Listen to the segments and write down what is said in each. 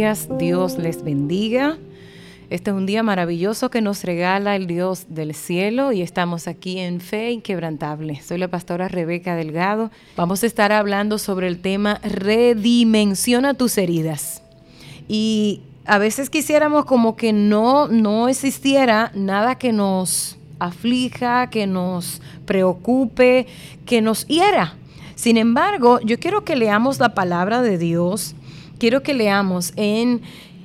Dios les bendiga. Este es un día maravilloso que nos regala el Dios del cielo y estamos aquí en Fe Inquebrantable. Soy la pastora Rebeca Delgado. Vamos a estar hablando sobre el tema Redimensiona tus heridas. Y a veces quisiéramos como que no, no existiera nada que nos aflija, que nos preocupe, que nos hiera. Sin embargo, yo quiero que leamos la palabra de Dios. Quiero que leamos en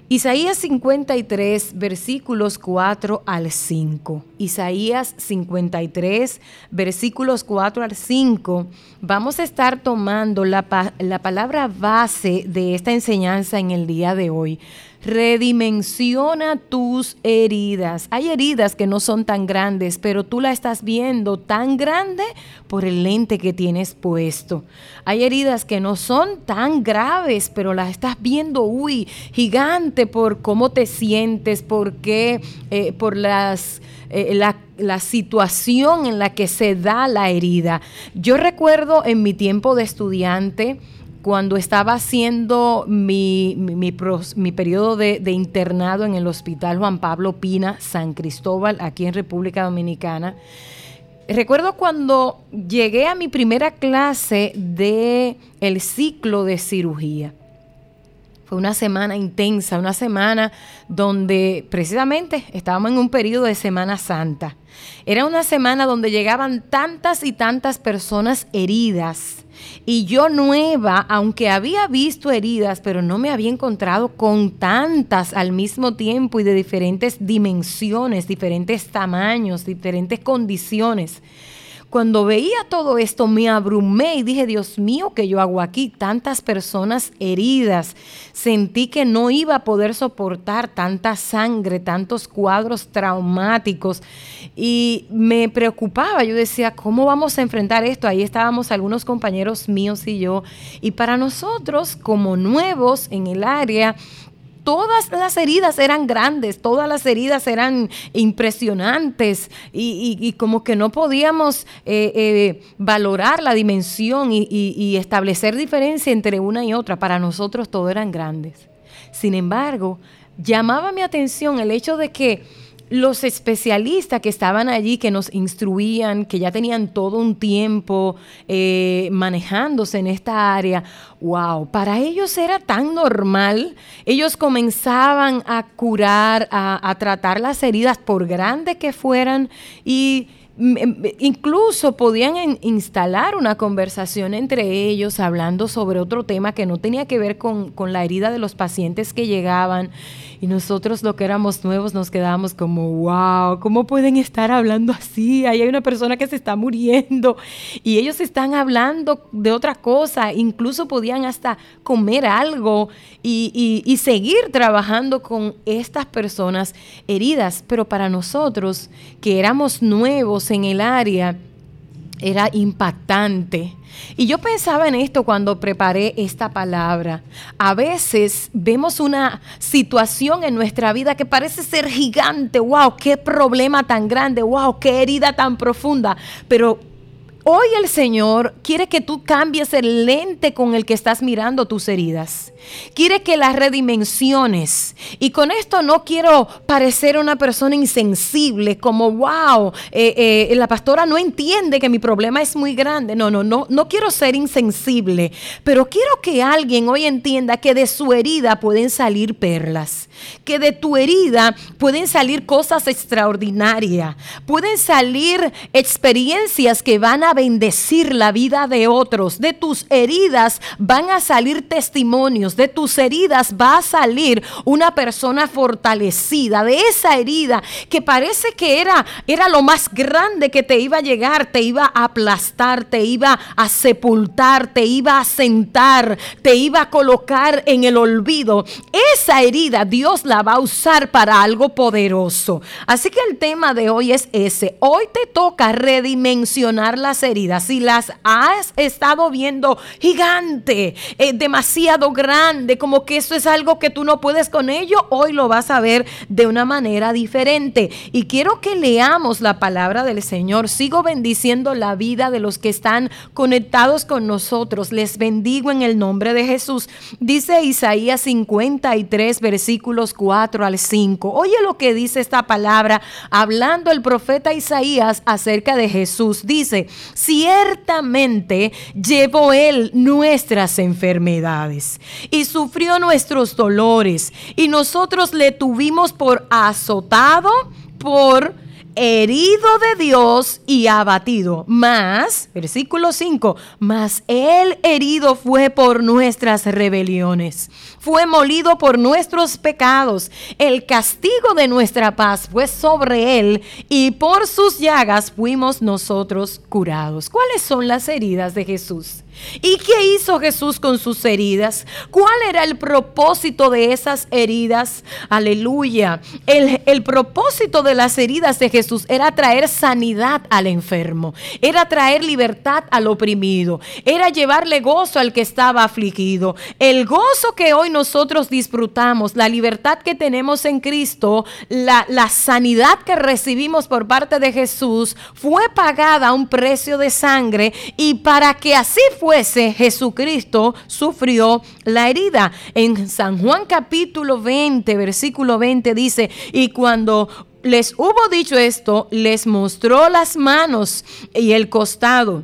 Isaías 53, versículos 4 al 5. Isaías 53, versículos 4 al 5. Vamos a estar tomando la, la palabra base de esta enseñanza en el día de hoy redimensiona tus heridas. Hay heridas que no son tan grandes, pero tú la estás viendo tan grande por el lente que tienes puesto. Hay heridas que no son tan graves, pero las estás viendo, uy, gigante por cómo te sientes, por qué, eh, por las... Eh, la, la, situación en la que se da la herida. Yo recuerdo en mi tiempo de estudiante, cuando estaba haciendo mi, mi, periodo de, internado en el Hospital Juan Pablo Pina, San Cristóbal, aquí en República Dominicana, recuerdo cuando llegué a mi primera clase de el ciclo de cirugía. Fue una semana intensa, una semana donde precisamente estábamos en un periodo de Semana Santa. Era una semana donde llegaban tantas y tantas personas heridas y yo nueva, aunque había visto heridas, pero no me había encontrado con tantas al mismo tiempo y de diferentes dimensiones, diferentes tamaños, diferentes condiciones. Cuando veía todo esto me abrumé y dije, Dios mío, ¿qué yo hago aquí? Tantas personas heridas. Sentí que no iba a poder soportar tanta sangre, tantos cuadros traumáticos y me preocupaba. Yo decía, ¿cómo vamos a enfrentar esto? Ahí estábamos algunos compañeros míos y yo. Y para nosotros, como nuevos en el área, todas las heridas eran grandes, todas las heridas eran impresionantes y, como que no podíamos eh, eh, valorar la dimensión y establecer diferencia entre una y otra. Para nosotros todo eran grandes. Sin embargo, llamaba mi atención el hecho de que los especialistas que estaban allí, que nos instruían, que ya tenían todo un tiempo eh, manejándose en esta área, wow, para ellos era tan normal. Ellos comenzaban a curar, a, a tratar las heridas por grandes que fueran y incluso podían instalar una conversación entre ellos hablando sobre otro tema que no tenía que ver con, la herida de los pacientes que llegaban. Y nosotros lo que éramos nuevos nos quedábamos como, wow, ¿cómo pueden estar hablando así? Ahí hay una persona que se está muriendo y ellos están hablando de otra cosa, incluso podían hasta comer algo y, y seguir trabajando con estas personas heridas, pero para nosotros que éramos nuevos, en el área era impactante. Y yo pensaba en esto cuando preparé esta palabra. A veces vemos una situación en nuestra vida que parece ser gigante. ¡Wow! ¡Qué problema tan grande! ¡Wow! ¡Qué herida tan profunda! Pero Hoy el Señor quiere que tú cambies el lente con el que estás mirando tus heridas. Quiere que las redimensiones. Y con esto no quiero parecer una persona insensible, como, wow, eh, eh, la pastora no entiende que mi problema es muy grande. No, no, no, no quiero ser insensible. Pero quiero que alguien hoy entienda que de su herida pueden salir perlas. Que de tu herida pueden salir cosas extraordinarias. Pueden salir experiencias que van a bendecir la vida de otros. De tus heridas van a salir testimonios. De tus heridas va a salir una persona fortalecida. De esa herida que parece que era, era lo más grande que te iba a llegar, te iba a aplastar, te iba a sepultar, te iba a sentar, te iba a colocar en el olvido. Esa herida Dios la va a usar para algo poderoso. Así que el tema de hoy es ese. Hoy te toca redimensionar las heridas, si las has estado viendo gigante, eh, demasiado grande, como que eso es algo que tú no puedes con ello, hoy lo vas a ver de una manera diferente. Y quiero que leamos la palabra del Señor. Sigo bendiciendo la vida de los que están conectados con nosotros. Les bendigo en el nombre de Jesús. Dice Isaías 53, versículos 4 al 5. Oye lo que dice esta palabra, hablando el profeta Isaías acerca de Jesús. Dice, ciertamente llevó él nuestras enfermedades y sufrió nuestros dolores. Y nosotros le tuvimos por azotado, por herido de Dios y abatido. Más, versículo 5, más el herido fue por nuestras rebeliones, fue molido por nuestros pecados. El castigo de nuestra paz fue sobre él y por sus llagas fuimos nosotros curados. ¿Cuáles son las heridas de Jesús? ¿Y qué hizo Jesús con sus heridas? ¿Cuál era el propósito de esas heridas? Aleluya. El, el, propósito de las heridas de Jesús era traer sanidad al enfermo, era traer libertad al oprimido, era llevarle gozo al que estaba afligido. El gozo que hoy nosotros disfrutamos, la libertad que tenemos en Cristo, la, la sanidad que recibimos por parte de Jesús, fue pagada a un precio de sangre y para que así fuera, fuese, Jesucristo sufrió la herida. En San Juan capítulo 20, versículo 20 dice, y cuando les hubo dicho esto, les mostró las manos y el costado.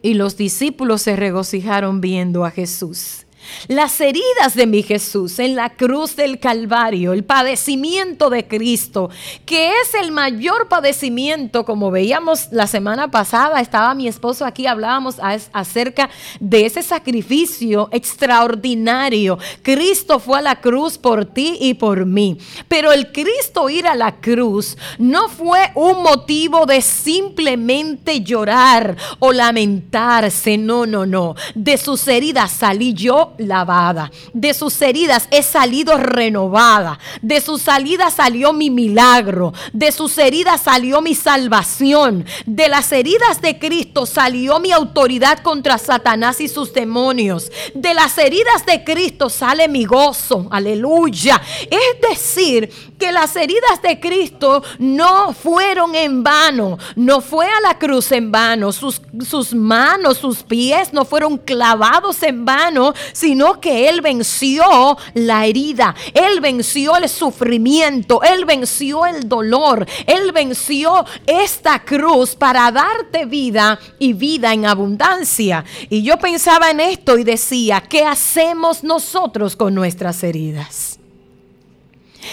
Y los discípulos se regocijaron viendo a Jesús. Las heridas de mi Jesús en la cruz del Calvario, el padecimiento de Cristo, que es el mayor padecimiento, como veíamos la semana pasada, estaba mi esposo aquí, hablábamos acerca de ese sacrificio extraordinario. Cristo fue a la cruz por ti y por mí, pero el Cristo ir a la cruz no fue un motivo de simplemente llorar o lamentarse, no, no, no. De sus heridas salí yo lavada. De sus heridas he salido renovada. De sus salidas salió mi milagro. De sus heridas salió mi salvación. De las heridas de Cristo salió mi autoridad contra Satanás y sus demonios. De las heridas de Cristo sale mi gozo. Aleluya. Es decir, que las heridas de Cristo no fueron en vano. No fue a la cruz en vano. Sus, sus manos, sus pies no fueron clavados en vano, sino que Él venció la herida, Él venció el sufrimiento, Él venció el dolor, Él venció esta cruz para darte vida y vida en abundancia. Y yo pensaba en esto y decía, ¿qué hacemos nosotros con nuestras heridas?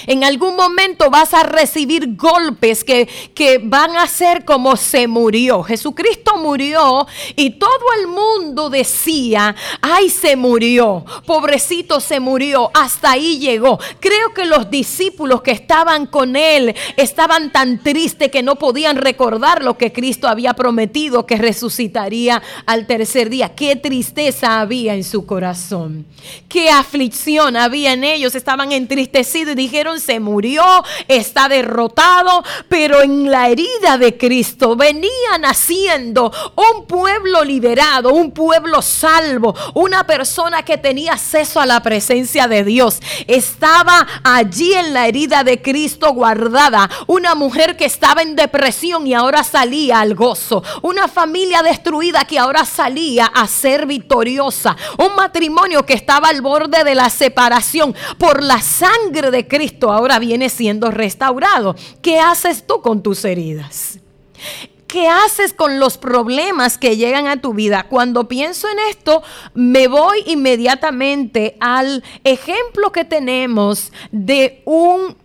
En algún momento vas a recibir golpes que, que, van a ser como se murió. Jesucristo murió y todo el mundo decía, ay, se murió, pobrecito se murió, hasta ahí llegó. Creo que los discípulos que estaban con él estaban tan tristes que no podían recordar lo que Cristo había prometido que resucitaría al tercer día. Qué tristeza había en su corazón, qué aflicción había en ellos, estaban entristecidos y se murió, está derrotado, pero en la herida de Cristo venía naciendo un pueblo liberado, un pueblo salvo, una persona que tenía acceso a la presencia de Dios. Estaba allí en la herida de Cristo guardada, una mujer que estaba en depresión y ahora salía al gozo, una familia destruida que ahora salía a ser victoriosa, un matrimonio que estaba al borde de la separación por la sangre de Cristo ahora viene siendo restaurado. ¿Qué haces tú con tus heridas? ¿Qué haces con los problemas que llegan a tu vida? Cuando pienso en esto, me voy inmediatamente al ejemplo que tenemos de un,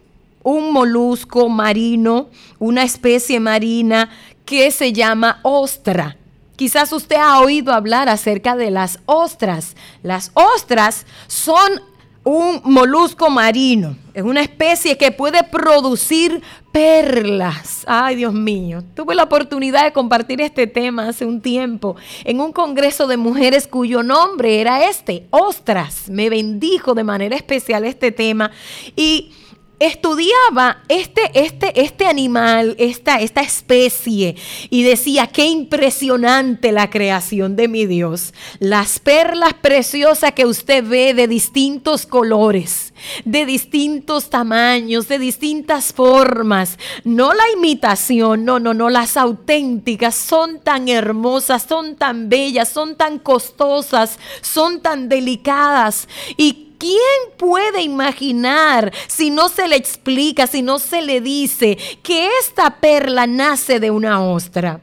un molusco marino, una especie marina que se llama ostra. Quizás usted ha oído hablar acerca de las ostras. Las ostras son un molusco marino. Es una especie que puede producir perlas. Ay, Dios mío. Tuve la oportunidad de compartir este tema hace un tiempo en un congreso de mujeres cuyo nombre era este, Ostras. Me bendijo de manera especial este tema. Y estudiaba este, este, este animal, esta, esta especie, y decía, qué impresionante la creación de mi Dios. Las perlas preciosas que usted ve de distintos colores, de distintos tamaños, de distintas formas. No la imitación, no, no, no, las auténticas son tan hermosas, son tan bellas, son tan costosas, son tan delicadas. Y ¿Quién puede imaginar si no se le explica, si no se le dice que esta perla nace de una ostra?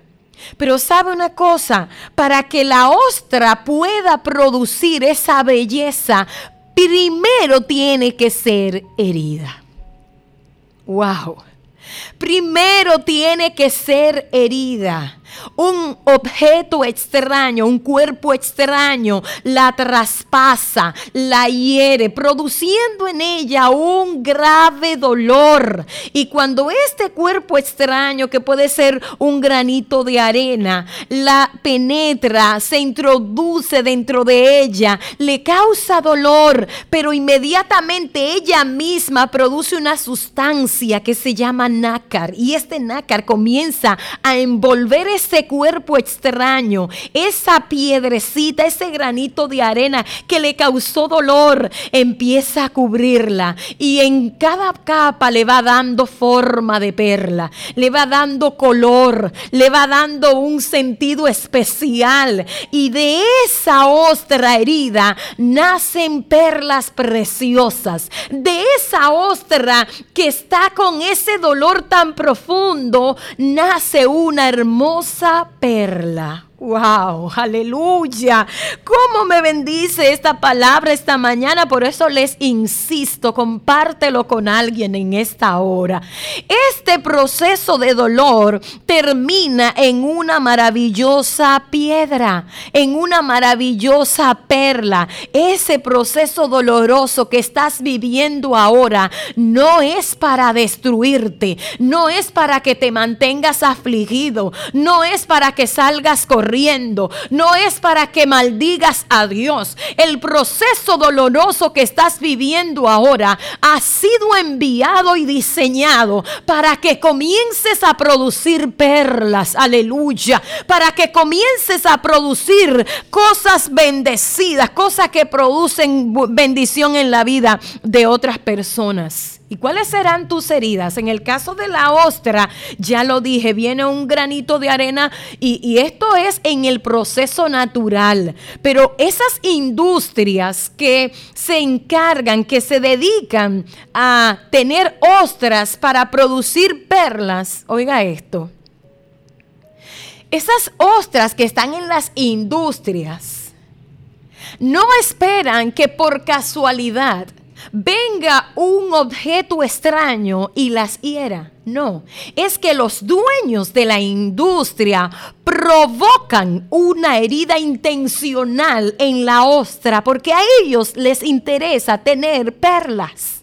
Pero sabe una cosa, para que la ostra pueda producir esa belleza, primero tiene que ser herida. Wow. Primero tiene que ser herida un objeto extraño, un cuerpo extraño, la traspasa, la hiere, produciendo en ella un grave dolor. Y cuando este cuerpo extraño, que puede ser un granito de arena, la penetra, se introduce dentro de ella, le causa dolor, pero inmediatamente ella misma produce una sustancia que se llama nácar. Y este nácar comienza a envolver ese cuerpo extraño, esa piedrecita, ese granito de arena que le causó dolor, empieza a cubrirla. Y en cada capa le va dando forma de perla, le va dando color, le va dando un sentido especial. Y de esa ostra herida nacen perlas preciosas, de esa ostra que está con ese dolor tan profundo, nace una hermosa perla. Wow, aleluya. ¿Cómo me bendice esta palabra esta mañana? Por eso les insisto, compártelo con alguien en esta hora. Este proceso de dolor termina en una maravillosa piedra, en una maravillosa perla. Ese proceso doloroso que estás viviendo ahora no es para destruirte, no es para que te mantengas afligido, no es para que salgas corriendo no es para que maldigas a Dios. El proceso doloroso que estás viviendo ahora ha sido enviado y diseñado para que comiences a producir perlas, aleluya, para que comiences a producir cosas bendecidas, cosas que producen bendición en la vida de otras personas. ¿Y cuáles serán tus heridas? En el caso de la ostra, ya lo dije, viene un granito de arena y, y, esto es en el proceso natural. Pero esas industrias que se encargan, que se dedican a tener ostras para producir perlas, oiga esto, esas ostras que están en las industrias, no esperan que por casualidad venga un objeto extraño y las hiera. No, es que los dueños de la industria provocan una herida intencional en la ostra porque a ellos les interesa tener perlas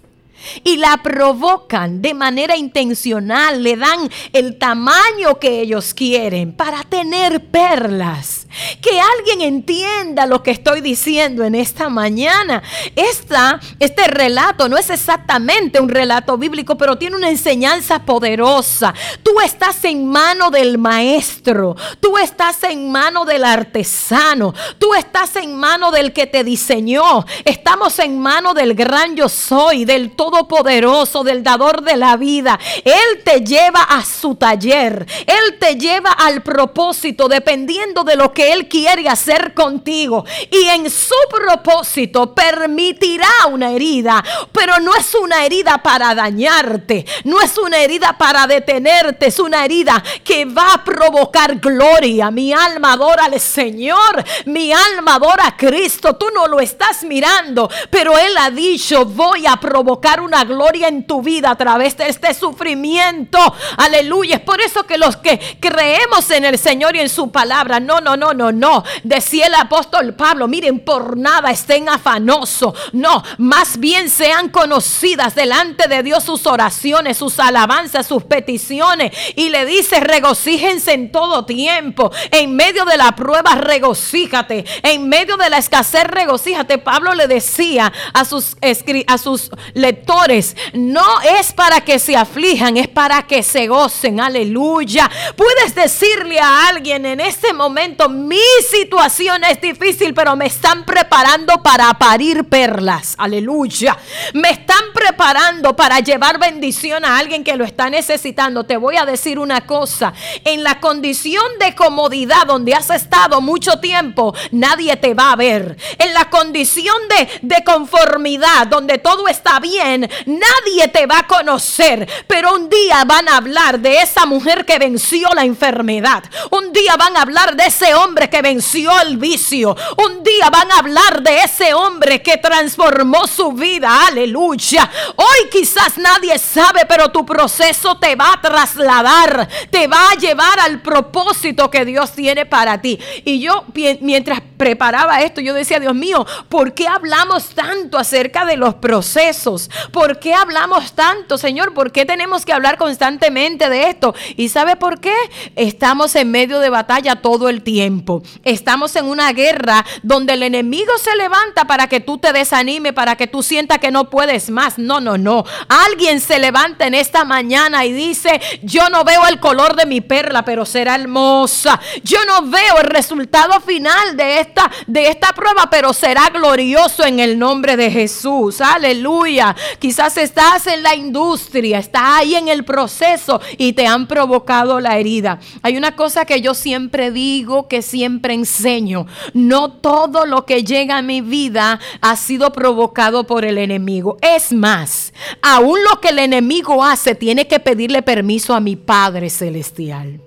y la provocan de manera intencional, le dan el tamaño que ellos quieren para tener perlas. Que alguien entienda lo que estoy diciendo en esta mañana. Esta, este relato no es exactamente un relato bíblico, pero tiene una enseñanza poderosa. Tú estás en mano del maestro, tú estás en mano del artesano, tú estás en mano del que te diseñó, estamos en mano del gran yo soy, del todo poderoso del dador de la vida. Él te lleva a su taller. Él te lleva al propósito dependiendo de lo que Él quiere hacer contigo. Y en su propósito permitirá una herida, pero no es una herida para dañarte. No es una herida para detenerte. Es una herida que va a provocar gloria. Mi alma adora al Señor. Mi alma adora a Cristo. Tú no lo estás mirando, pero Él ha dicho, voy a provocar una gloria en tu vida a través de este sufrimiento. Aleluya. Es por eso que los que creemos en el Señor y en su palabra, no, no, no, no, no. Decía el apóstol Pablo, miren, por nada estén afanosos. No, más bien sean conocidas delante de Dios sus oraciones, sus alabanzas, sus peticiones. Y le dice, regocíjense en todo tiempo. En medio de la prueba, regocíjate. En medio de la escasez, regocíjate. Pablo le decía a sus, a sus lectores, no es para que se aflijan, es para que se gocen. Aleluya. Puedes decirle a alguien en este momento, mi situación es difícil, pero me están preparando para parir perlas. Aleluya. Me están preparando para llevar bendición a alguien que lo está necesitando. Te voy a decir una cosa. En la condición de comodidad donde has estado mucho tiempo, nadie te va a ver. En la condición de, de conformidad donde todo está bien, nadie te va a conocer. Pero un día van a hablar de esa mujer que venció la enfermedad. Un día van a hablar de ese hombre que venció el vicio. Un día van a hablar de ese hombre que transformó su vida. Aleluya. Hoy quizás nadie sabe, pero tu proceso te va a trasladar. Te va a llevar al propósito que Dios tiene para ti. Y yo mientras preparaba esto, yo decía, Dios mío, ¿por qué hablamos tanto acerca de los procesos? ¿Por qué hablamos tanto, Señor? ¿Por qué tenemos que hablar constantemente de esto? ¿Y sabe por qué? Estamos en medio de batalla todo el tiempo. Estamos en una guerra donde el enemigo se levanta para que tú te desanimes, para que tú sientas que no puedes más. No, no, no. Alguien se levanta en esta mañana y dice, yo no veo el color de mi perla, pero será hermosa. Yo no veo el resultado final de esta, de esta prueba, pero será glorioso en el nombre de Jesús. Aleluya. Quizás estás en la industria, estás ahí en el proceso y te han provocado la herida. Hay una cosa que yo siempre digo, que siempre enseño. No todo lo que llega a mi vida ha sido provocado por el enemigo. Es más, aún lo que el enemigo hace tiene que pedirle permiso a mi Padre Celestial.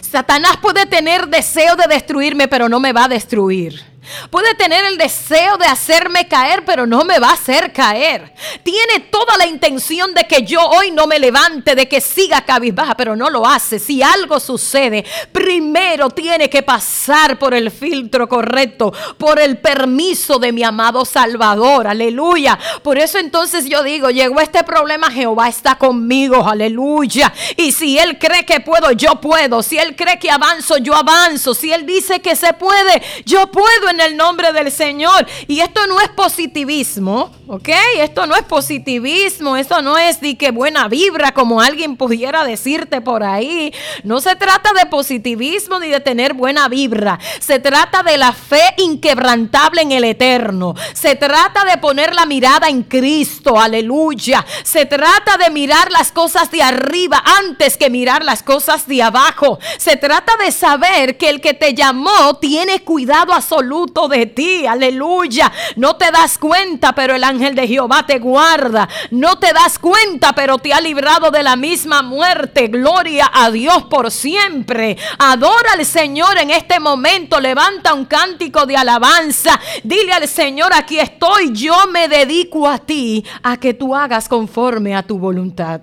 Satanás puede tener deseo de destruirme, pero no me va a destruir. Puede tener el deseo de hacerme caer, pero no me va a hacer caer. Tiene toda la intención de que yo hoy no me levante, de que siga cabizbaja, pero no lo hace. Si algo sucede, primero tiene que pasar por el filtro correcto, por el permiso de mi amado Salvador. Aleluya. Por eso entonces yo digo, llegó este problema, Jehová está conmigo. Aleluya. Y si Él cree que puedo, yo puedo. Si Él cree que avanzo, yo avanzo. Si Él dice que se puede, yo puedo el nombre del Señor. Y esto no es positivismo, ¿ok? Esto no es positivismo, esto no es de que buena vibra como alguien pudiera decirte por ahí. No se trata de positivismo ni de tener buena vibra. Se trata de la fe inquebrantable en el eterno. Se trata de poner la mirada en Cristo, aleluya. Se trata de mirar las cosas de arriba antes que mirar las cosas de abajo. Se trata de saber que el que te llamó tiene cuidado absoluto de ti. Aleluya. No te das cuenta, pero el ángel de Jehová te guarda. No te das cuenta, pero te ha librado de la misma muerte. Gloria a Dios por siempre. Adora al Señor en este momento. Levanta un cántico de alabanza. Dile al Señor, aquí estoy. Yo me dedico a ti, a que tú hagas conforme a tu voluntad.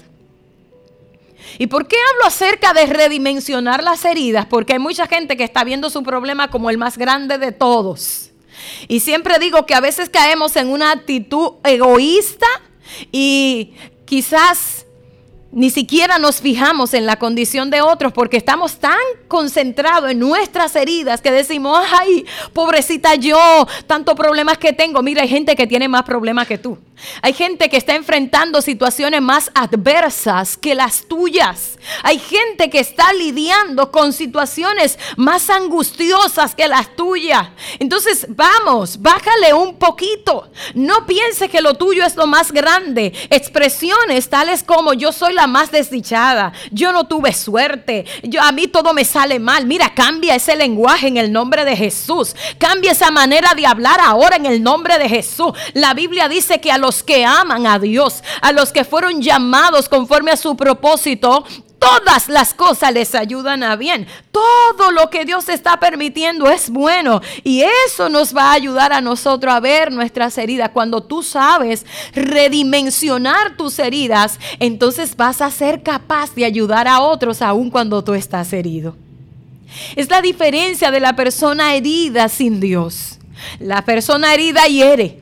¿Y por qué hablo acerca de redimensionar las heridas? Porque hay mucha gente que está viendo su problema como el más grande de todos. Y siempre digo que a veces caemos en una actitud egoísta y quizás ni siquiera nos fijamos en la condición de otros porque estamos tan concentrados en nuestras heridas que decimos, ay, pobrecita yo, tantos problemas que tengo. Mira, hay gente que tiene más problemas que tú. Hay gente que está enfrentando situaciones más adversas que las tuyas. Hay gente que está lidiando con situaciones más angustiosas que las tuyas. Entonces, vamos, bájale un poquito. No piense que lo tuyo es lo más grande. Expresiones tales como yo soy la más desdichada, yo no tuve suerte, yo a mí todo me sale mal. Mira, cambia ese lenguaje en el nombre de Jesús. Cambia esa manera de hablar ahora en el nombre de Jesús. La Biblia dice que a los que aman a Dios, a los que fueron llamados conforme a su propósito, todas las cosas les ayudan a bien. Todo lo que Dios está permitiendo es bueno. Y eso nos va a ayudar a nosotros a ver nuestras heridas. Cuando tú sabes redimensionar tus heridas, entonces vas a ser capaz de ayudar a otros aun cuando tú estás herido. Es la diferencia de la persona herida sin Dios. La persona herida hiere.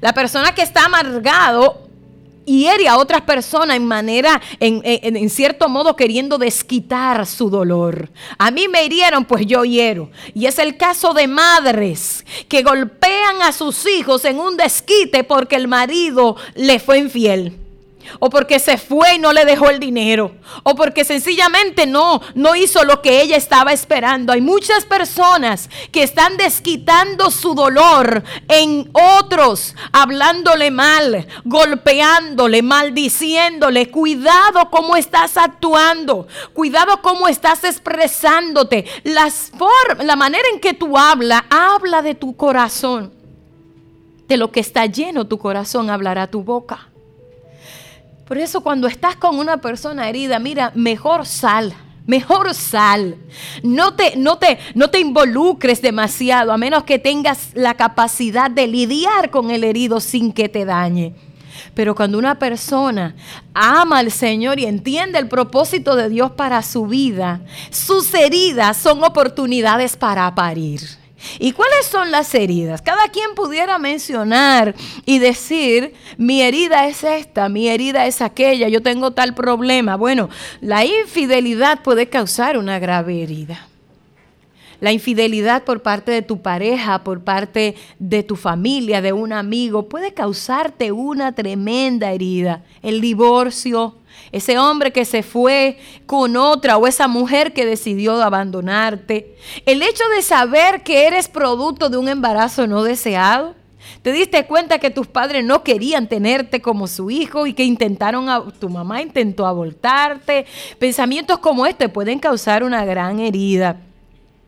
La persona que está amargado hiere a otras personas en manera, en, en, cierto modo queriendo desquitar su dolor. A mí me hirieron, pues yo hiero. Y es el caso de madres que golpean a sus hijos en un desquite porque el marido le fue infiel o porque se fue y no le dejó el dinero, o porque sencillamente no, no hizo lo que ella estaba esperando. Hay muchas personas que están desquitando su dolor en otros, hablándole mal, golpeándole, maldiciéndole. Cuidado cómo estás actuando, cuidado cómo estás expresándote. Las la manera en que tú hablas, habla de tu corazón. De lo que está lleno tu corazón hablará tu boca. Por eso cuando estás con una persona herida, mira, mejor sal. Mejor sal. No te, no, te, no te involucres demasiado, a menos que tengas la capacidad de lidiar con el herido sin que te dañe. Pero cuando una persona ama al Señor y entiende el propósito de Dios para su vida, sus heridas son oportunidades para parir. ¿Y cuáles son las heridas? Cada quien pudiera mencionar y decir, mi herida es esta, mi herida es aquella, yo tengo tal problema. Bueno, la infidelidad puede causar una grave herida. La infidelidad por parte de tu pareja, por parte de tu familia, de un amigo, puede causarte una tremenda herida. El divorcio, ese hombre que se fue con otra o esa mujer que decidió abandonarte. El hecho de saber que eres producto de un embarazo no deseado. Te diste cuenta que tus padres no querían tenerte como su hijo y que intentaron, tu mamá intentó abortarte. Pensamientos como este pueden causar una gran herida.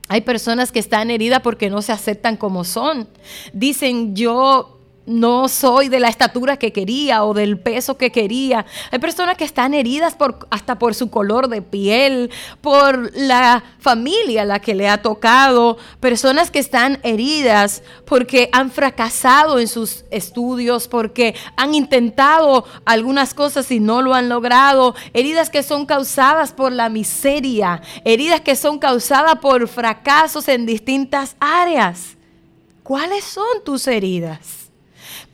Hay personas que están heridas porque no se aceptan como son. Dicen, yo no soy de la estatura que quería o del peso que quería. Hay personas que están heridas por, hasta por su color de piel, por la familia la que le ha tocado, personas que están heridas porque han fracasado en sus estudios, porque han intentado algunas cosas y no lo han logrado, heridas que son causadas por la miseria, heridas que son causadas por fracasos en distintas áreas. ¿Cuáles son tus heridas?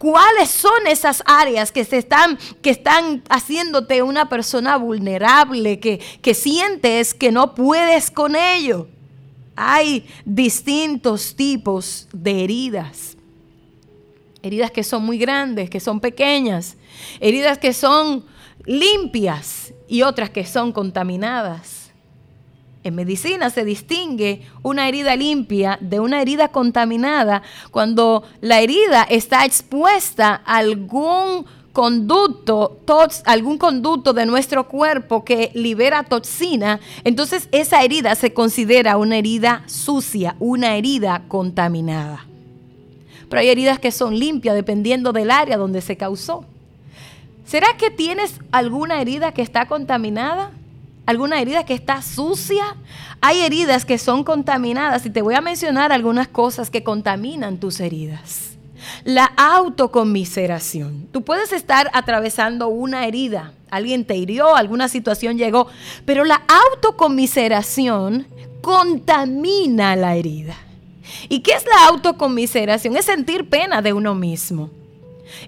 ¿Cuáles son esas áreas que, se están, que están haciéndote una persona vulnerable, que, que sientes que no puedes con ello? Hay distintos tipos de heridas. Heridas que son muy grandes, que son pequeñas. Heridas que son limpias y otras que son contaminadas. En medicina se distingue una herida limpia de una herida contaminada cuando la herida está expuesta a algún conducto, algún conducto de nuestro cuerpo que libera toxina, entonces esa herida se considera una herida sucia, una herida contaminada. Pero hay heridas que son limpias dependiendo del área donde se causó. ¿Será que tienes alguna herida que está contaminada? Alguna herida que está sucia. Hay heridas que son contaminadas y te voy a mencionar algunas cosas que contaminan tus heridas. La autocomiseración. Tú puedes estar atravesando una herida, alguien te hirió, alguna situación llegó, pero la autocomiseración contamina la herida. ¿Y qué es la autocomiseración? Es sentir pena de uno mismo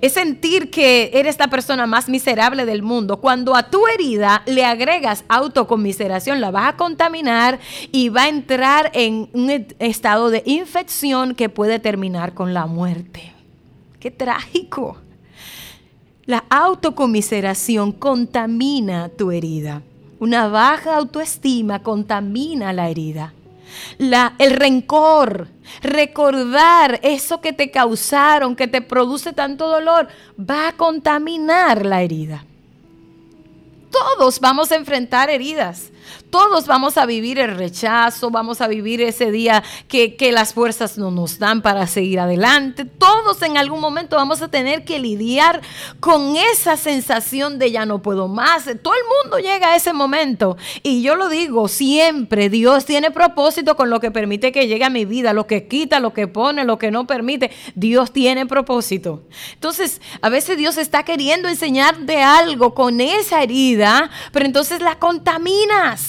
es sentir que eres la persona más miserable del mundo. Cuando a tu herida le agregas autocomiseración, la vas a contaminar y va a entrar en un estado de infección que puede terminar con la muerte. Qué trágico. La autocomiseración contamina tu herida. Una baja autoestima contamina la herida la, el rencor, recordar eso que te causaron, que te produce tanto dolor, va a contaminar la herida. Todos vamos a enfrentar heridas. Todos vamos a vivir el rechazo, vamos a vivir ese día que, las fuerzas no nos dan para seguir adelante. Todos en algún momento vamos a tener que lidiar con esa sensación de ya no puedo más. Todo el mundo llega a ese momento. Y yo lo digo siempre, Dios tiene propósito con lo que permite que llegue a mi vida, lo que quita, lo que pone, lo que no permite. Dios tiene propósito. Entonces, a veces Dios está queriendo enseñarte algo con esa herida, pero entonces la contaminas.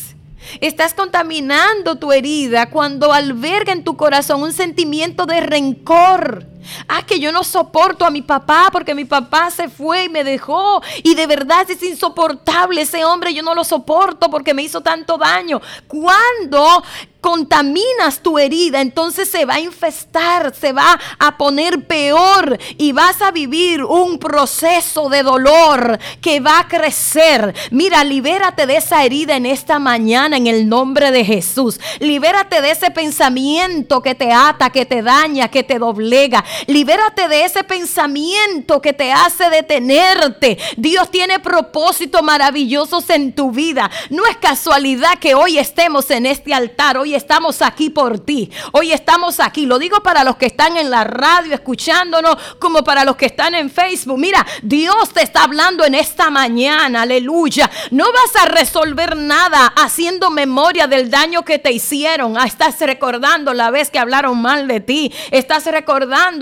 Estás contaminando tu herida cuando alberga en tu corazón un sentimiento de rencor, Ah, que yo no soporto a mi papá porque mi papá se fue y me dejó. Y de verdad es insoportable ese hombre. Yo no lo soporto porque me hizo tanto daño. Cuando contaminas tu herida, entonces se va a infestar, se va a poner peor y vas a vivir un proceso de dolor que va a crecer. Mira, libérate de esa herida en esta mañana en el nombre de Jesús. Libérate de ese pensamiento que te ata, que te daña, que te doblega. Libérate de ese pensamiento que te hace detenerte. Dios tiene propósitos maravillosos en tu vida. No es casualidad que hoy estemos en este altar. Hoy estamos aquí por ti. Hoy estamos aquí. Lo digo para los que están en la radio escuchándonos, como para los que están en Facebook. Mira, Dios te está hablando en esta mañana. Aleluya. No vas a resolver nada haciendo memoria del daño que te hicieron. Ah, estás recordando la vez que hablaron mal de ti. Estás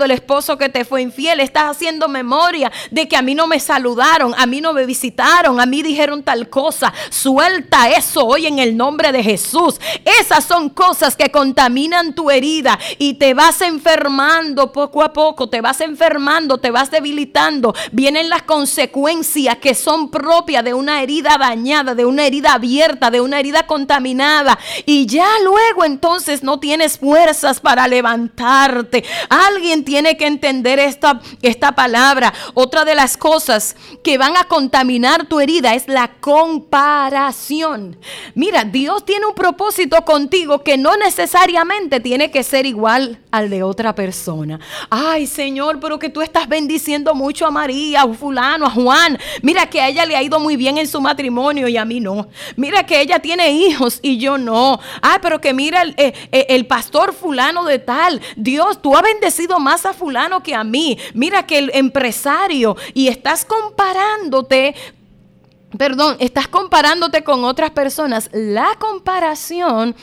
el esposo que te fue infiel. Estás haciendo memoria de que a mí no me saludaron, a mí no me visitaron, a mí dijeron tal cosa. Suelta eso hoy en el nombre de Jesús. Esas son cosas que contaminan tu herida y te vas enfermando poco a poco, te vas enfermando, te vas debilitando. Vienen las consecuencias que son propias de una herida dañada, de una herida abierta, de una herida contaminada. Y ya luego entonces no tienes fuerzas para levantarte. Alguien tiene que entender esta, esta palabra. Otra de las cosas que van a contaminar tu herida es la comparación. Mira, Dios tiene un propósito contigo que no necesariamente tiene que ser igual al de otra persona. Ay, Señor, pero que tú estás bendiciendo mucho a María, a fulano, a Juan. Mira que a ella le ha ido muy bien en su matrimonio y a mí no. Mira que ella tiene hijos y yo no. Ay, pero que mira el, eh, eh, el pastor fulano de tal. Dios, tú has bendecido más a fulano que a mí. Mira que el empresario y estás comparándote perdón, estás comparándote con otras personas. La comparación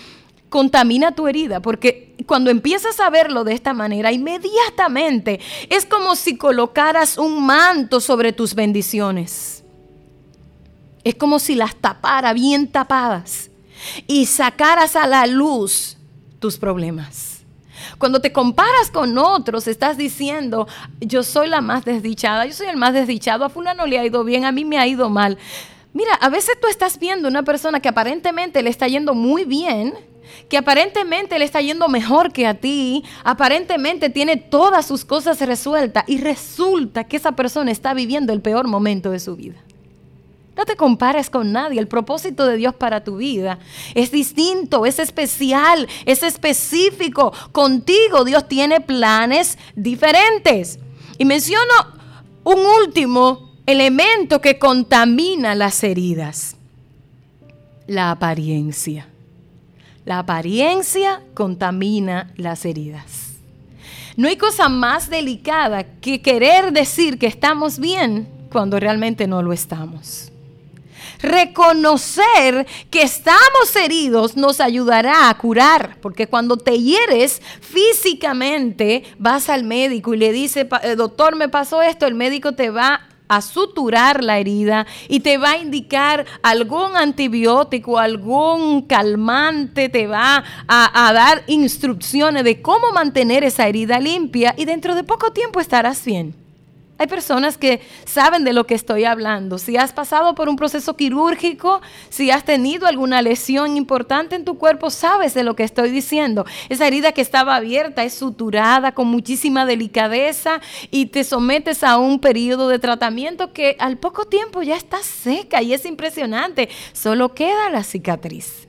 contamina tu herida, porque cuando empiezas a verlo de esta manera, inmediatamente es como si colocaras un manto sobre tus bendiciones. Es como si las tapara bien tapadas y sacaras a la luz tus problemas. Cuando te comparas con otros, estás diciendo, yo soy la más desdichada, yo soy el más desdichado, a fulano le ha ido bien, a mí me ha ido mal. Mira, a veces tú estás viendo una persona que aparentemente le está yendo muy bien, que aparentemente le está yendo mejor que a ti, aparentemente tiene todas sus cosas resueltas y resulta que esa persona está viviendo el peor momento de su vida. No te compares con nadie. El propósito de Dios para tu vida es distinto, es especial, es específico. Contigo Dios tiene planes diferentes. Y menciono un último elemento que contamina las heridas. La apariencia. La apariencia contamina las heridas. No hay cosa más delicada que querer decir que estamos bien cuando realmente no lo estamos. Reconocer que estamos heridos nos ayudará a curar, porque cuando te hieres físicamente, vas al médico y le dice, eh, doctor, me pasó esto, el médico te va a suturar la herida y te va a indicar algún antibiótico, algún calmante, te va a, a, dar instrucciones de cómo mantener esa herida limpia y dentro de poco tiempo estarás bien. Hay personas que saben de lo que estoy hablando. Si has pasado por un proceso quirúrgico, si has tenido alguna lesión importante en tu cuerpo, sabes de lo que estoy diciendo. Esa herida que estaba abierta es suturada con muchísima delicadeza y te sometes a un periodo de tratamiento que al poco tiempo ya está seca y es impresionante. Solo queda la cicatriz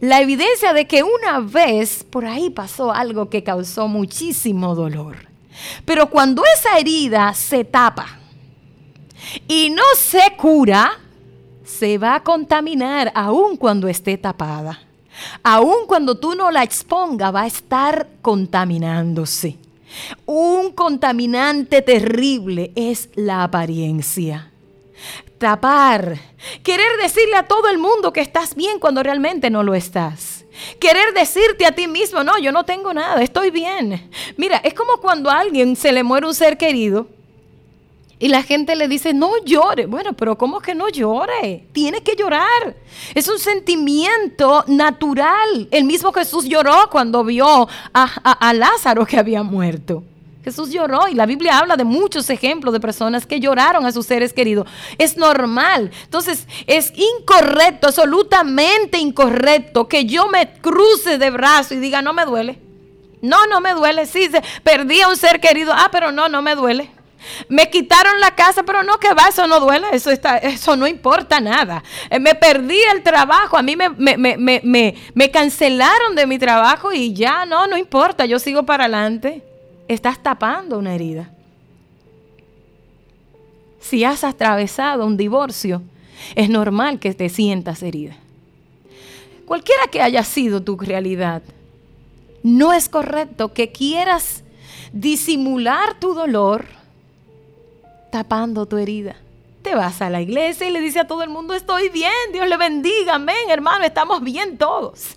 la evidencia de que una vez por ahí pasó algo que causó muchísimo dolor. Pero cuando esa herida se tapa y no se cura, se va a contaminar aun cuando esté tapada. Aun cuando tú no la exponga, va a estar contaminándose. Un contaminante terrible es la apariencia. Tapar. Querer decirle a todo el mundo que estás bien cuando realmente no lo estás. Querer decirte a ti mismo, no, yo no tengo nada, estoy bien. Mira, es como cuando a alguien se le muere un ser querido y la gente le dice, no llore. Bueno, pero ¿cómo que no llore? Tiene que llorar. Es un sentimiento natural. El mismo Jesús lloró cuando vio a, a Lázaro que había muerto. Jesús lloró y la Biblia habla de muchos ejemplos de personas que lloraron a sus seres queridos. Es normal. Entonces es incorrecto, absolutamente incorrecto que yo me cruce de brazo y diga, no me duele. No, no me duele. Sí, perdí a un ser querido. Ah, pero no, no me duele. Me quitaron la casa, pero no que va, eso no duele, eso, está, eso no importa nada. Eh, me perdí el trabajo, a mí me, me, me cancelaron de mi trabajo y ya no, no importa, yo sigo para adelante. Estás tapando una herida. Si has atravesado un divorcio, es normal que te sientas herida. Cualquiera que haya sido tu realidad, no es correcto que quieras disimular tu dolor tapando tu herida. Te vas a la iglesia y le dices a todo el mundo, estoy bien, Dios le bendiga, amén, hermano, estamos bien todos.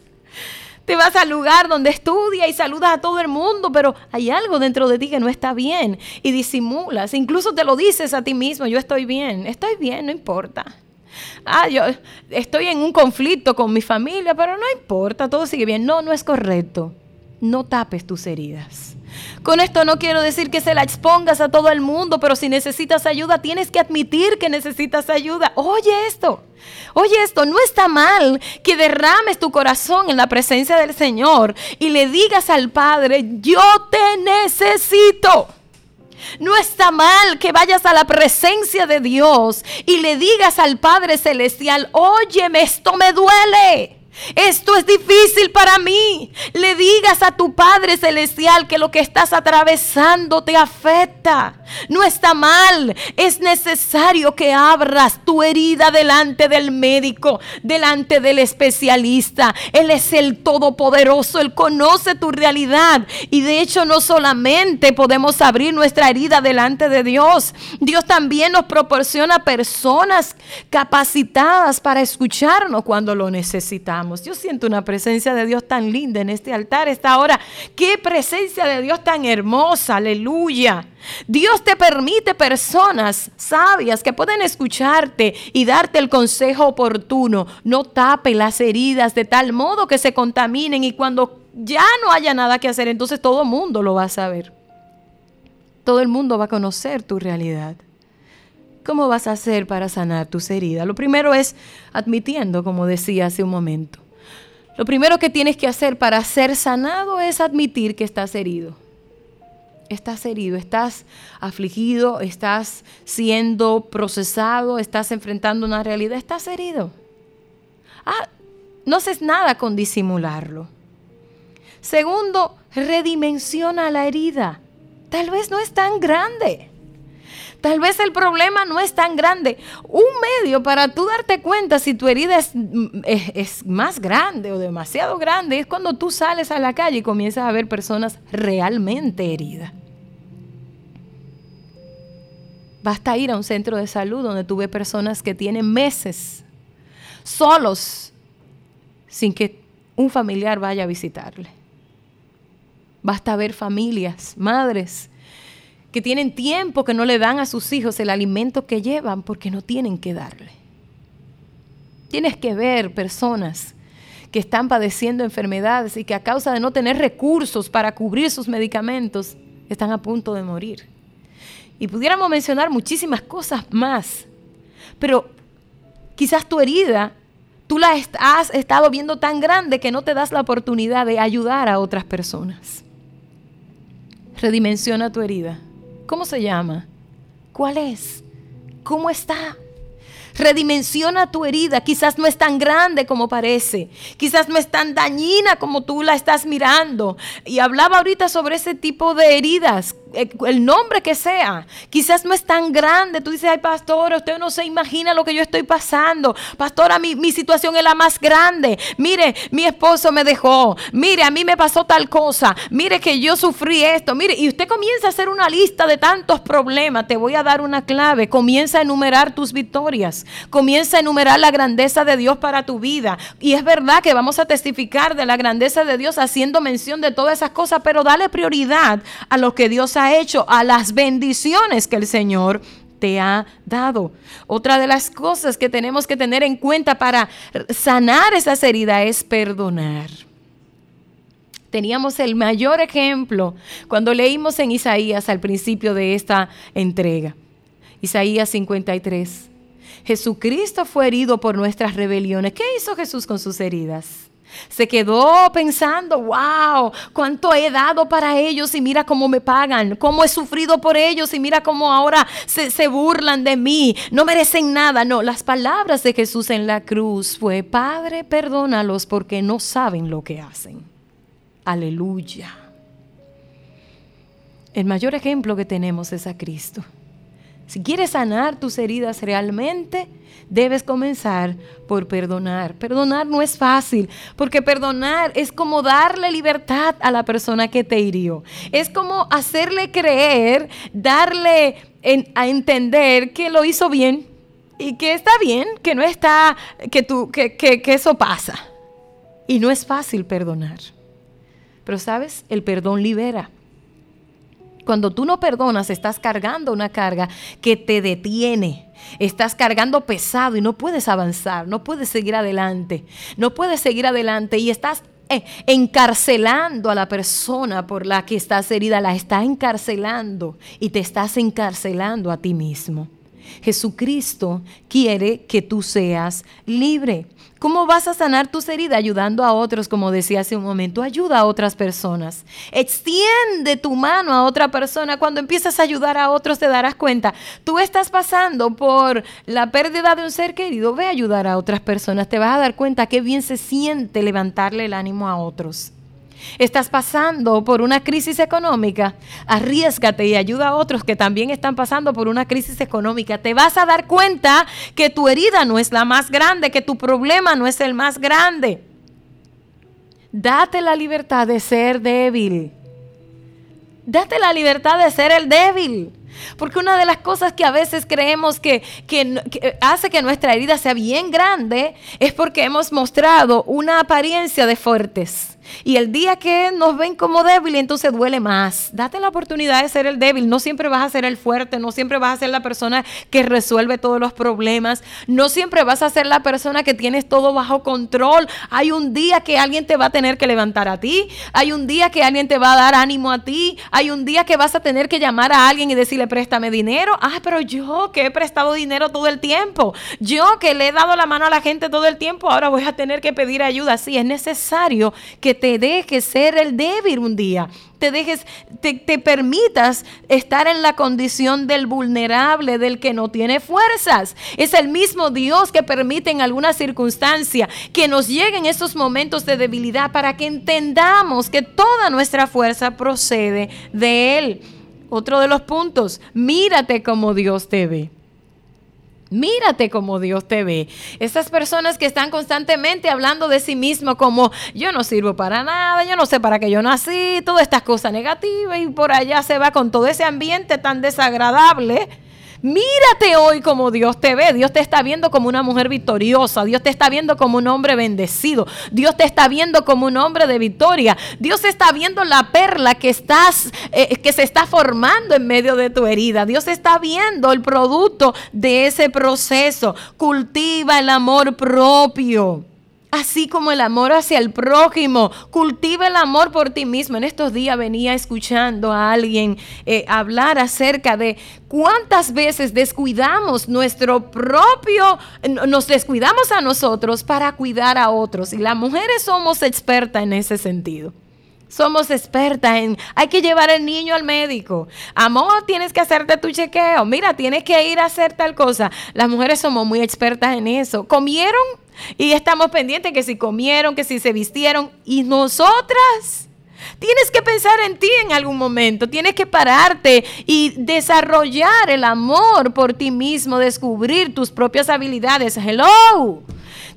Te vas al lugar donde estudia y saludas a todo el mundo, pero hay algo dentro de ti que no está bien y disimulas. Incluso te lo dices a ti mismo, yo estoy bien, estoy bien, no importa. Ah, yo estoy en un conflicto con mi familia, pero no importa, todo sigue bien. No, no es correcto. No tapes tus heridas. Con esto no quiero decir que se la expongas a todo el mundo, pero si necesitas ayuda, tienes que admitir que necesitas ayuda. Oye esto, oye esto, no está mal que derrames tu corazón en la presencia del Señor y le digas al Padre, yo te necesito. No está mal que vayas a la presencia de Dios y le digas al Padre Celestial, óyeme, esto me duele. Esto es difícil para mí. Le digas a tu Padre Celestial que lo que estás atravesando te afecta. No está mal. Es necesario que abras tu herida delante del médico, delante del especialista. Él es el Todopoderoso. Él conoce tu realidad. Y de hecho no solamente podemos abrir nuestra herida delante de Dios. Dios también nos proporciona personas capacitadas para escucharnos cuando lo necesitamos. Yo siento una presencia de Dios tan linda en este altar esta hora. Qué presencia de Dios tan hermosa, aleluya. Dios te permite personas sabias que pueden escucharte y darte el consejo oportuno. No tape las heridas de tal modo que se contaminen y cuando ya no haya nada que hacer, entonces todo el mundo lo va a saber. Todo el mundo va a conocer tu realidad. ¿Cómo vas a hacer para sanar tus heridas? Lo primero es admitiendo, como decía hace un momento. Lo primero que tienes que hacer para ser sanado es admitir que estás herido. Estás herido, estás afligido, estás siendo procesado, estás enfrentando una realidad, estás herido. Ah, no haces nada con disimularlo. Segundo, redimensiona la herida. Tal vez no es tan grande. Tal vez el problema no es tan grande. Un medio para tú darte cuenta si tu herida es, más grande o demasiado grande es cuando tú sales a la calle y comienzas a ver personas realmente heridas. Basta ir a un centro de salud donde tú ves personas que tienen meses solos sin que un familiar vaya a visitarle. Basta ver familias, madres que tienen tiempo que no le dan a sus hijos el alimento que llevan porque no tienen que darle. Tienes que ver personas que están padeciendo enfermedades y que a causa de no tener recursos para cubrir sus medicamentos están a punto de morir. Y pudiéramos mencionar muchísimas cosas más, pero quizás tu herida tú la has estado viendo tan grande que no te das la oportunidad de ayudar a otras personas. Redimensiona tu herida. ¿Cómo se llama? ¿Cuál es? ¿Cómo está? Redimensiona tu herida. Quizás no es tan grande como parece. Quizás no es tan dañina como tú la estás mirando. Y hablaba ahorita sobre ese tipo de heridas el nombre que sea. Quizás no es tan grande. Tú dices, ay, pastora, usted no se imagina lo que yo estoy pasando. Pastora, mi, mi situación es la más grande. Mire, mi esposo me dejó. Mire, a mí me pasó tal cosa. Mire que yo sufrí esto. Mire, y usted comienza a hacer una lista de tantos problemas. Te voy a dar una clave. Comienza a enumerar tus victorias. Comienza a enumerar la grandeza de Dios para tu vida. Y es verdad que vamos a testificar de la grandeza de Dios haciendo mención de todas esas cosas, pero dale prioridad a lo que Dios ha hecho, a las bendiciones que el Señor te ha dado. Otra de las cosas que tenemos que tener en cuenta para sanar esas heridas es perdonar. teníamos el mayor ejemplo cuando leímos en Isaías al principio de esta entrega. Isaías 53. Jesucristo fue herido por nuestras rebeliones. ¿Qué hizo Jesús con sus heridas? Se quedó pensando, wow, cuánto he dado para ellos y mira cómo me pagan, cómo he sufrido por ellos y mira cómo ahora se, se, burlan de mí, no merecen nada. No, las palabras de Jesús en la cruz fue, Padre, perdónalos porque no saben lo que hacen. Aleluya. El mayor ejemplo que tenemos es a Cristo. Si quieres sanar tus heridas realmente, debes comenzar por perdonar. Perdonar no es fácil, porque perdonar es como darle libertad a la persona que te hirió. Es como hacerle creer, darle a entender que lo hizo bien y que está bien, que no está, que, tú, que, que eso pasa. Y no es fácil perdonar. Pero sabes, el perdón libera. Cuando tú no perdonas, estás cargando una carga que te detiene. Estás cargando pesado y no puedes avanzar, no puedes seguir adelante, no puedes seguir adelante y estás eh, encarcelando a la persona por la que estás herida, la está encarcelando y te estás encarcelando a ti mismo. Jesucristo quiere que tú seas libre. ¿Cómo vas a sanar tus heridas? Ayudando a otros, como decía hace un momento. Ayuda a otras personas. Extiende tu mano a otra persona. Cuando empiezas a ayudar a otros te darás cuenta. Tú estás pasando por la pérdida de un ser querido. Ve a ayudar a otras personas. Te vas a dar cuenta qué bien se siente levantarle el ánimo a otros estás pasando por una crisis económica, arriesgate y ayuda a otros que también están pasando por una crisis económica. Te vas a dar cuenta que tu herida no es la más grande, que tu problema no es el más grande. Date la libertad de ser débil. Date la libertad de ser el débil. Porque una de las cosas que a veces creemos que, que, hace que nuestra herida sea bien grande es porque hemos mostrado una apariencia de fuertes. Y el día que nos ven como débil, entonces duele más. Date la oportunidad de ser el débil. No siempre vas a ser el fuerte, no siempre vas a ser la persona que resuelve todos los problemas, no siempre vas a ser la persona que tienes todo bajo control. Hay un día que alguien te va a tener que levantar a ti, hay un día que alguien te va a dar ánimo a ti, hay un día que vas a tener que llamar a alguien y decirle préstame dinero. Ah, pero yo que he prestado dinero todo el tiempo, yo que le he dado la mano a la gente todo el tiempo, ahora voy a tener que pedir ayuda. Sí, es necesario que te dejes ser el débil un día, te dejes, te, te, permitas estar en la condición del vulnerable, del que no tiene fuerzas. Es el mismo Dios que permite en alguna circunstancia que nos lleguen esos momentos de debilidad para que entendamos que toda nuestra fuerza procede de Él. Otro de los puntos, mírate como Dios te ve. Mírate como Dios te ve. Esas personas que están constantemente hablando de sí mismo como yo no sirvo para nada, yo no sé para qué yo nací, todas estas cosas negativas y por allá se va con todo ese ambiente tan desagradable Mírate hoy como Dios te ve. Dios te está viendo como una mujer victoriosa. Dios te está viendo como un hombre bendecido. Dios te está viendo como un hombre de victoria. Dios está viendo la perla que estás, eh, que se está formando en medio de tu herida. Dios está viendo el producto de ese proceso. Cultiva el amor propio así como el amor hacia el prójimo. Cultiva el amor por ti mismo. En estos días venía escuchando a alguien eh, hablar acerca de cuántas veces descuidamos nuestro propio, nos descuidamos a nosotros para cuidar a otros. Y las mujeres somos expertas en ese sentido. Somos expertas en, hay que llevar al niño al médico. Amor, tienes que hacerte tu chequeo. Mira, tienes que ir a hacer tal cosa. Las mujeres somos muy expertas en eso. ¿Comieron? Y estamos pendientes que si comieron, que si se vistieron. Y nosotras. Tienes que pensar en ti en algún momento, tienes que pararte y desarrollar el amor por ti mismo, descubrir tus propias habilidades. Hello.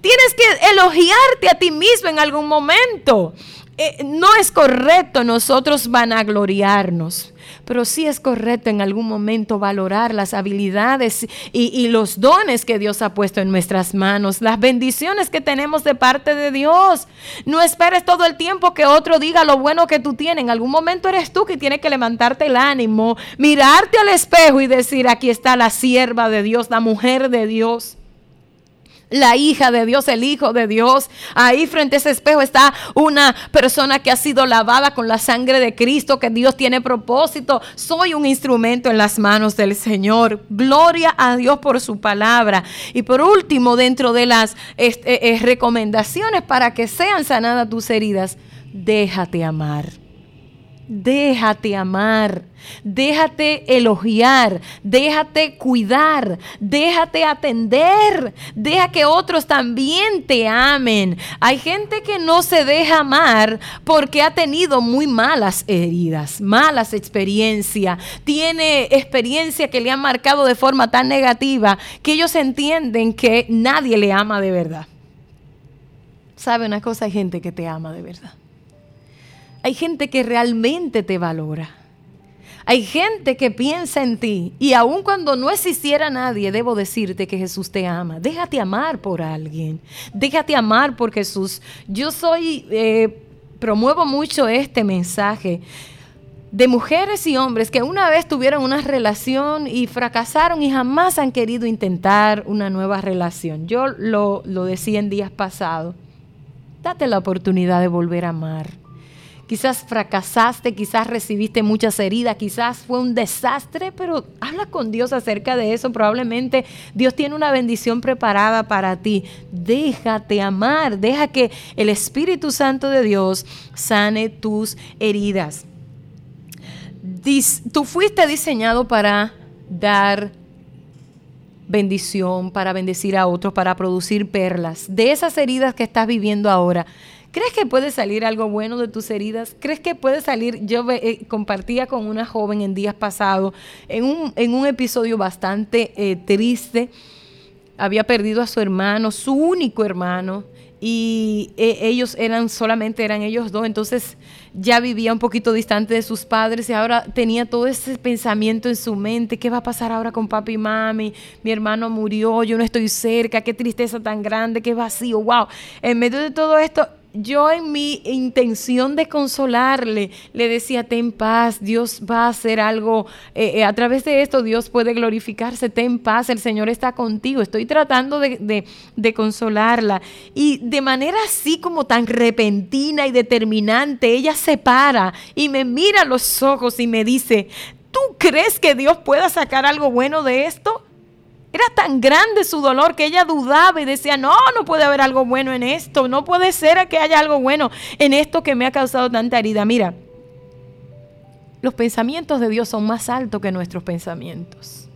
Tienes que elogiarte a ti mismo en algún momento. Eh, no es correcto nosotros vanagloriarnos, pero sí es correcto en algún momento valorar las habilidades y, y, los dones que Dios ha puesto en nuestras manos, las bendiciones que tenemos de parte de Dios. No esperes todo el tiempo que otro diga lo bueno que tú tienes. En algún momento eres tú que tienes que levantarte el ánimo, mirarte al espejo y decir, aquí está la sierva de Dios, la mujer de Dios. La hija de Dios, el hijo de Dios. Ahí frente a ese espejo está una persona que ha sido lavada con la sangre de Cristo, que Dios tiene propósito. Soy un instrumento en las manos del Señor. Gloria a Dios por su palabra. Y por último, dentro de las este, eh, recomendaciones para que sean sanadas tus heridas, déjate amar. Déjate amar, déjate elogiar, déjate cuidar, déjate atender, deja que otros también te amen. Hay gente que no se deja amar porque ha tenido muy malas heridas, malas experiencias, tiene experiencia que le han marcado de forma tan negativa que ellos entienden que nadie le ama de verdad. ¿Sabe una cosa? Hay gente que te ama de verdad. Hay gente que realmente te valora. Hay gente que piensa en ti y aun cuando no existiera nadie, debo decirte que Jesús te ama. Déjate amar por alguien. Déjate amar por Jesús. Yo soy, eh, promuevo mucho este mensaje de mujeres y hombres que una vez tuvieron una relación y fracasaron y jamás han querido intentar una nueva relación. Yo lo, lo decía en días pasados. Date la oportunidad de volver a amar quizás fracasaste, quizás recibiste muchas heridas, quizás fue un desastre, pero habla con Dios acerca de eso. Probablemente Dios tiene una bendición preparada para ti. Déjate amar, deja que el Espíritu Santo de Dios sane tus heridas. tú fuiste diseñado para dar bendición, para bendecir a otros, para producir perlas. De esas heridas que estás viviendo ahora, ¿Crees que puede salir algo bueno de tus heridas? ¿Crees que puede salir? Yo eh, compartía con una joven en días pasados, en un, en un episodio bastante eh, triste. Había perdido a su hermano, su único hermano, y eh, ellos eran solamente eran ellos dos, entonces ya vivía un poquito distante de sus padres y ahora tenía todo ese pensamiento en su mente, ¿qué va a pasar ahora con papi y mami? Mi hermano murió, yo no estoy cerca, qué tristeza tan grande, qué vacío, wow. En medio de todo esto, yo en mi intención de consolarle, le decía, ten paz, Dios va a hacer algo, eh, eh, a través de esto Dios puede glorificarse, ten paz, el Señor está contigo, estoy tratando de, de consolarla. Y de manera así como tan repentina y determinante, ella se para y me mira a los ojos y me dice, ¿tú crees que Dios pueda sacar algo bueno de esto? Era tan grande su dolor que ella dudaba y decía, no, no puede haber algo bueno en esto, no puede ser que haya algo bueno en esto que me ha causado tanta herida. Mira, los pensamientos de Dios son más altos que nuestros pensamientos.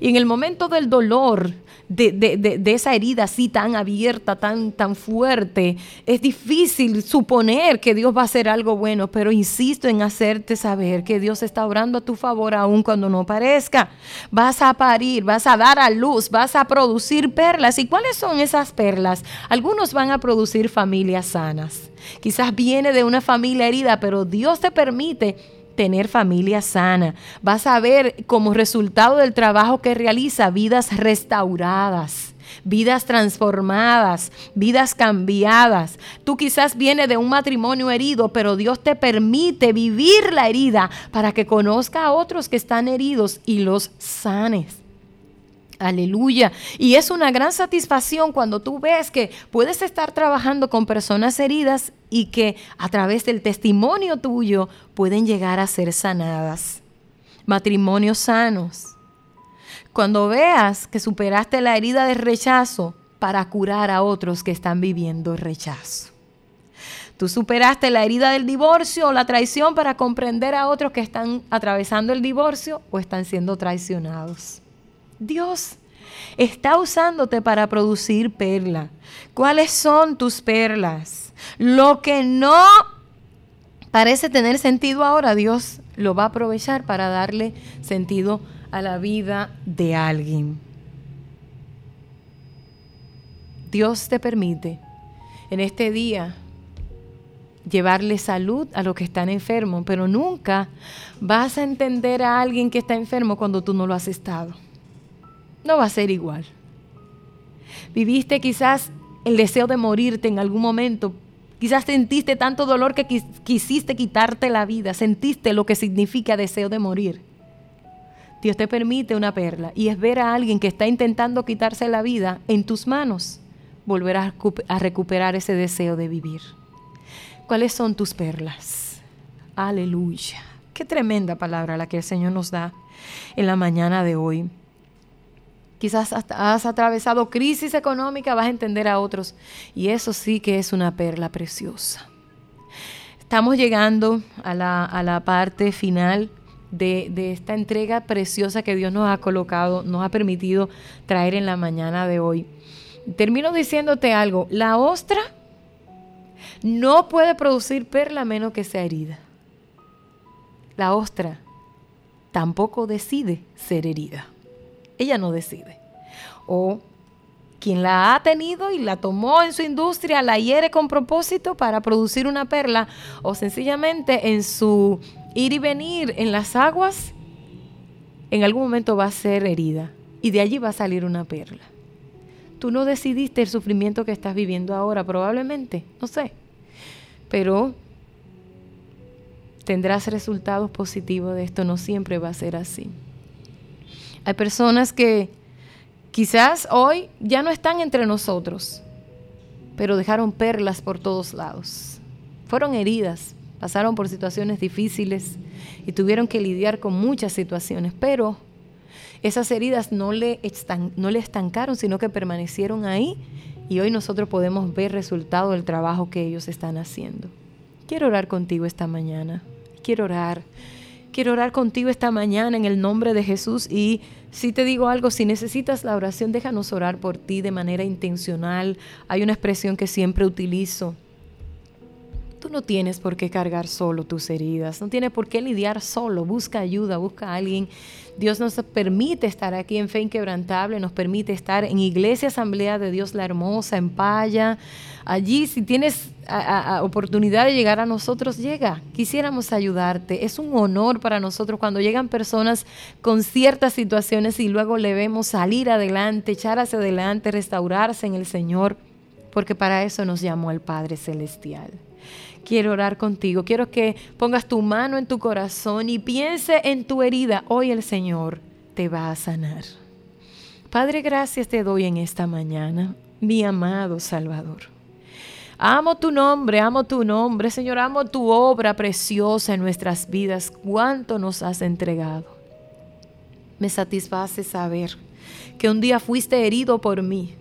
Y en el momento del dolor, de, esa herida así tan abierta, tan, tan fuerte, es difícil suponer que Dios va a hacer algo bueno, pero insisto en hacerte saber que Dios está orando a tu favor aun cuando no parezca. Vas a parir, vas a dar a luz, vas a producir perlas. ¿Y cuáles son esas perlas? Algunos van a producir familias sanas. Quizás viene de una familia herida, pero Dios te permite tener familia sana. Vas a ver como resultado del trabajo que realiza vidas restauradas, vidas transformadas, vidas cambiadas. Tú quizás vienes de un matrimonio herido, pero Dios te permite vivir la herida para que conozca a otros que están heridos y los sanes. Aleluya. Y es una gran satisfacción cuando tú ves que puedes estar trabajando con personas heridas y que a través del testimonio tuyo pueden llegar a ser sanadas. Matrimonios sanos. Cuando veas que superaste la herida de rechazo para curar a otros que están viviendo rechazo. Tú superaste la herida del divorcio o la traición para comprender a otros que están atravesando el divorcio o están siendo traicionados. Dios está usándote para producir perla. ¿Cuáles son tus perlas? Lo que no parece tener sentido ahora, Dios lo va a aprovechar para darle sentido a la vida de alguien. Dios te permite en este día llevarle salud a los que están enfermos, pero nunca vas a entender a alguien que está enfermo cuando tú no lo has estado no va a ser igual. Viviste quizás el deseo de morirte en algún momento. Quizás sentiste tanto dolor que quisiste quitarte la vida. Sentiste lo que significa deseo de morir. Dios te permite una perla y es ver a alguien que está intentando quitarse la vida en tus manos, volver a, recuperar ese deseo de vivir. ¿Cuáles son tus perlas? Aleluya. Qué tremenda palabra la que el Señor nos da en la mañana de hoy. Quizás has atravesado crisis económica, vas a entender a otros. Y eso sí que es una perla preciosa. Estamos llegando a la, parte final de, de, esta entrega preciosa que Dios nos ha colocado, nos ha permitido traer en la mañana de hoy. Termino diciéndote algo, la ostra no puede producir perla menos que sea herida. La ostra tampoco decide ser herida. Ella no decide. O quien la ha tenido y la tomó en su industria, la hiere con propósito para producir una perla, o sencillamente en su ir y venir en las aguas, en algún momento va a ser herida y de allí va a salir una perla. Tú no decidiste el sufrimiento que estás viviendo ahora, probablemente, no sé, pero tendrás resultados positivos de esto, no siempre va a ser así. Hay personas que quizás hoy ya no están entre nosotros, pero dejaron perlas por todos lados. Fueron heridas, pasaron por situaciones difíciles y tuvieron que lidiar con muchas situaciones, pero esas heridas no le, no le estancaron, sino que permanecieron ahí y hoy nosotros podemos ver resultado del trabajo que ellos están haciendo. Quiero orar contigo esta mañana quiero orar. Quiero orar contigo esta mañana en el nombre de Jesús y si te digo algo, si necesitas la oración, déjanos orar por ti de manera intencional. Hay una expresión que siempre utilizo. Tú no tienes por qué cargar solo tus heridas, no tienes por qué lidiar solo. Busca ayuda, busca a alguien. Dios nos permite estar aquí en Fe Inquebrantable, nos permite estar en Iglesia Asamblea de Dios la Hermosa, en Paya. Allí, si tienes oportunidad de llegar a nosotros, llega. Quisiéramos ayudarte. Es un honor para nosotros cuando llegan personas con ciertas situaciones y luego le vemos salir adelante, echar hacia adelante, restaurarse en el Señor, porque para eso nos llamó el Padre Celestial. Quiero orar contigo. Quiero que pongas tu mano en tu corazón y piense en tu herida. Hoy el Señor te va a sanar. Padre, gracias te doy en esta mañana, mi amado Salvador. Amo tu nombre, amo tu nombre, Señor, amo tu obra preciosa en nuestras vidas. Cuánto nos has entregado. Me satisface saber que un día fuiste herido por mí.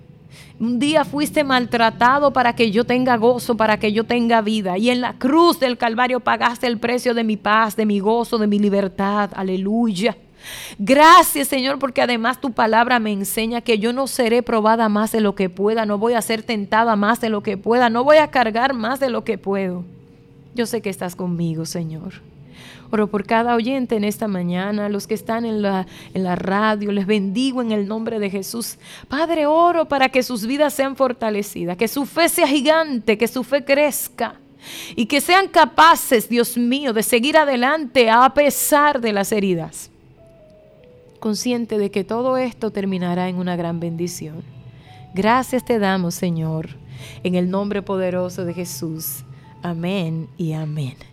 Un día fuiste maltratado para que yo tenga gozo, para que yo tenga vida. Y en la cruz del Calvario pagaste el precio de mi paz, de mi gozo, de mi libertad. Aleluya. Gracias Señor porque además tu palabra me enseña que yo no seré probada más de lo que pueda, no voy a ser tentada más de lo que pueda, no voy a cargar más de lo que puedo. Yo sé que estás conmigo Señor. Oro por cada oyente en esta mañana, los que están en la, en la radio, les bendigo en el nombre de Jesús. Padre, oro para que sus vidas sean fortalecidas, que su fe sea gigante, que su fe crezca y que sean capaces, Dios mío, de seguir adelante a pesar de las heridas consciente de que todo esto terminará en una gran bendición. Gracias te damos, Señor, en el nombre poderoso de Jesús. Amén y amén.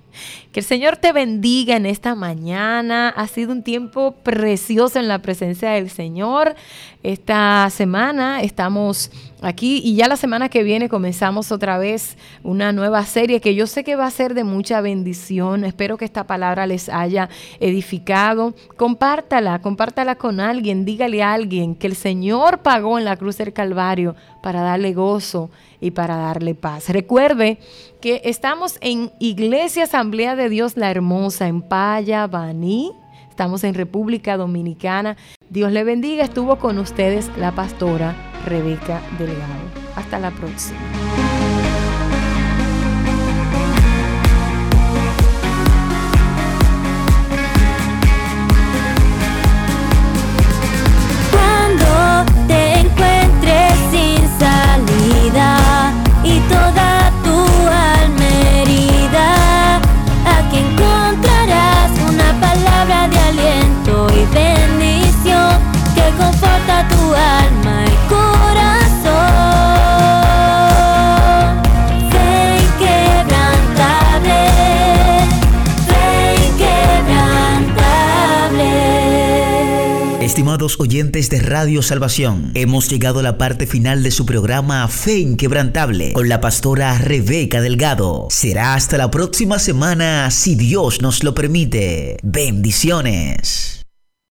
Que el Señor te bendiga en esta mañana. Ha sido un tiempo precioso en la presencia del Señor. Esta semana estamos aquí y ya la semana que viene comenzamos otra vez una nueva serie que yo sé que va a ser de mucha bendición. Espero que esta palabra les haya edificado. Compártala, compártala con alguien, dígale a alguien que el Señor pagó en la cruz del Calvario para darle gozo y para darle paz. Recuerde que estamos en Iglesia Asamblea de Dios la Hermosa en Paya, Baní. Estamos en República Dominicana. Dios le bendiga. Estuvo con ustedes la pastora Rebeca Delgado. Hasta la próxima. Cuando te encuentres sin salida y toda Estimados oyentes de Radio Salvación, hemos llegado a la parte final de su programa Fe Inquebrantable con la pastora Rebeca Delgado. Será hasta la próxima semana si Dios nos lo permite. Bendiciones.